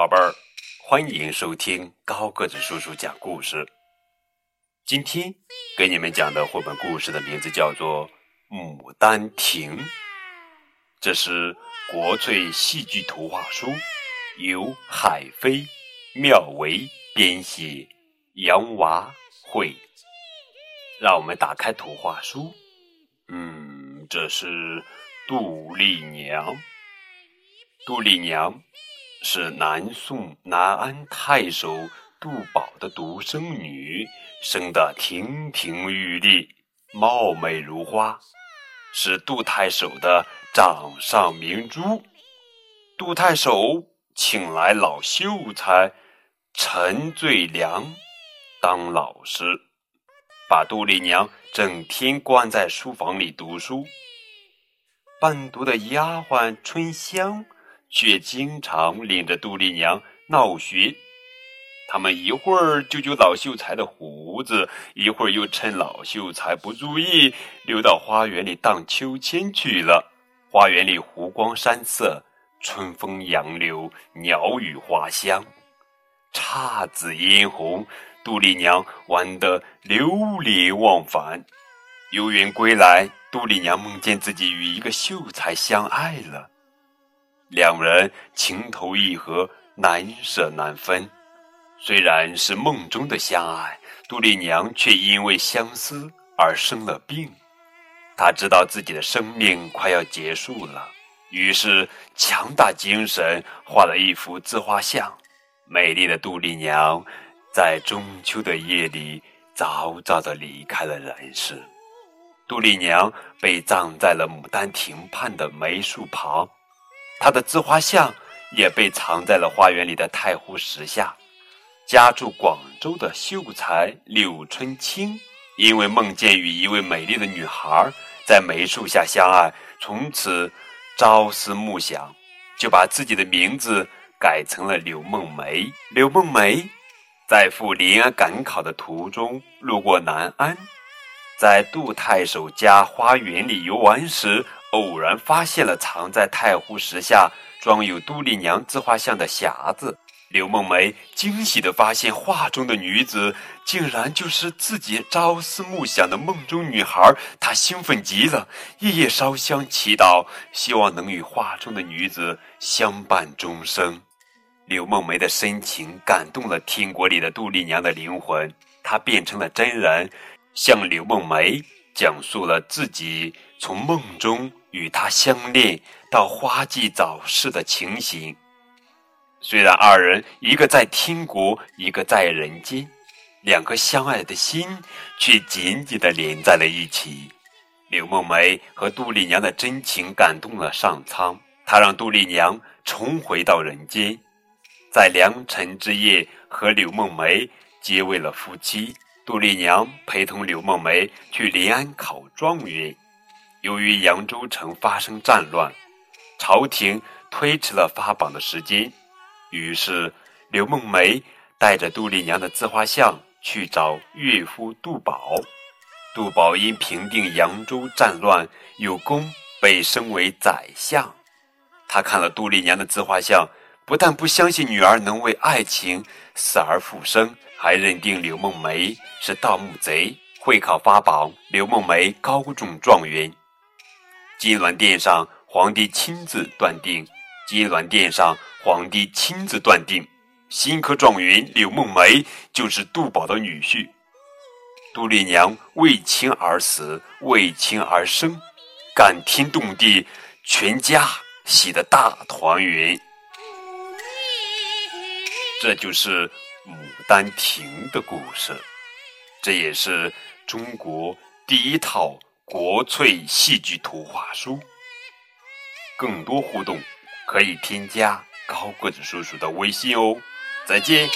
宝贝儿，欢迎收听高个子叔叔讲故事。今天给你们讲的绘本故事的名字叫做《牡丹亭》，这是国粹戏剧图画书，由海飞、妙维编写，杨娃绘。让我们打开图画书。嗯，这是杜丽娘。杜丽娘是南宋南安太守杜宝的独生女，生得亭亭玉立，貌美如花，是杜太守的掌上明珠。杜太守请来老秀才陈最良当老师，把杜丽娘整天关在书房里读书。伴读的丫鬟春香。却经常领着杜丽娘闹学，他们一会儿揪揪老秀才的胡子，一会儿又趁老秀才不注意，溜到花园里荡秋千去了。花园里湖光山色，春风杨柳，鸟语花香，姹紫嫣红，杜丽娘玩得流连忘返。游园归来，杜丽娘梦见自己与一个秀才相爱了。两人情投意合，难舍难分。虽然是梦中的相爱，杜丽娘却因为相思而生了病。她知道自己的生命快要结束了，于是强大精神画了一幅自画像。美丽的杜丽娘在中秋的夜里早早的离开了人世。杜丽娘被葬在了牡丹亭畔的梅树旁。他的自画像也被藏在了花园里的太湖石下。家住广州的秀才柳春青，因为梦见与一位美丽的女孩在梅树下相爱，从此朝思暮想，就把自己的名字改成了柳梦梅。柳梦梅在赴临安赶考的途中，路过南安，在杜太守家花园里游玩时。偶然发现了藏在太湖石下装有杜丽娘自画像的匣子，刘梦梅惊喜地发现画中的女子竟然就是自己朝思暮想的梦中女孩，她兴奋极了，夜夜烧香祈祷，希望能与画中的女子相伴终生。刘梦梅的深情感动了天国里的杜丽娘的灵魂，她变成了真人，向刘梦梅讲述了自己从梦中。与他相恋到花季早逝的情形，虽然二人一个在天国，一个在人间，两颗相爱的心却紧紧地连在了一起。柳梦梅和杜丽娘的真情感动了上苍，他让杜丽娘重回到人间，在良辰之夜和柳梦梅结为了夫妻。杜丽娘陪同柳梦梅去临安考状元。由于扬州城发生战乱，朝廷推迟了发榜的时间，于是刘梦梅带着杜丽娘的自画像去找岳父杜宝。杜宝因平定扬州战乱有功，被升为宰相。他看了杜丽娘的自画像，不但不相信女儿能为爱情死而复生，还认定刘梦梅是盗墓贼。会考发榜，刘梦梅高中状元。金銮殿上，皇帝亲自断定。金銮殿上，皇帝亲自断定，新科状元柳梦梅就是杜宝的女婿。杜丽娘为情而死，为情而生，感天动地，全家喜得大团圆。这就是《牡丹亭》的故事，这也是中国第一套。国粹戏剧图画书，更多互动可以添加高个子叔叔的微信哦。再见。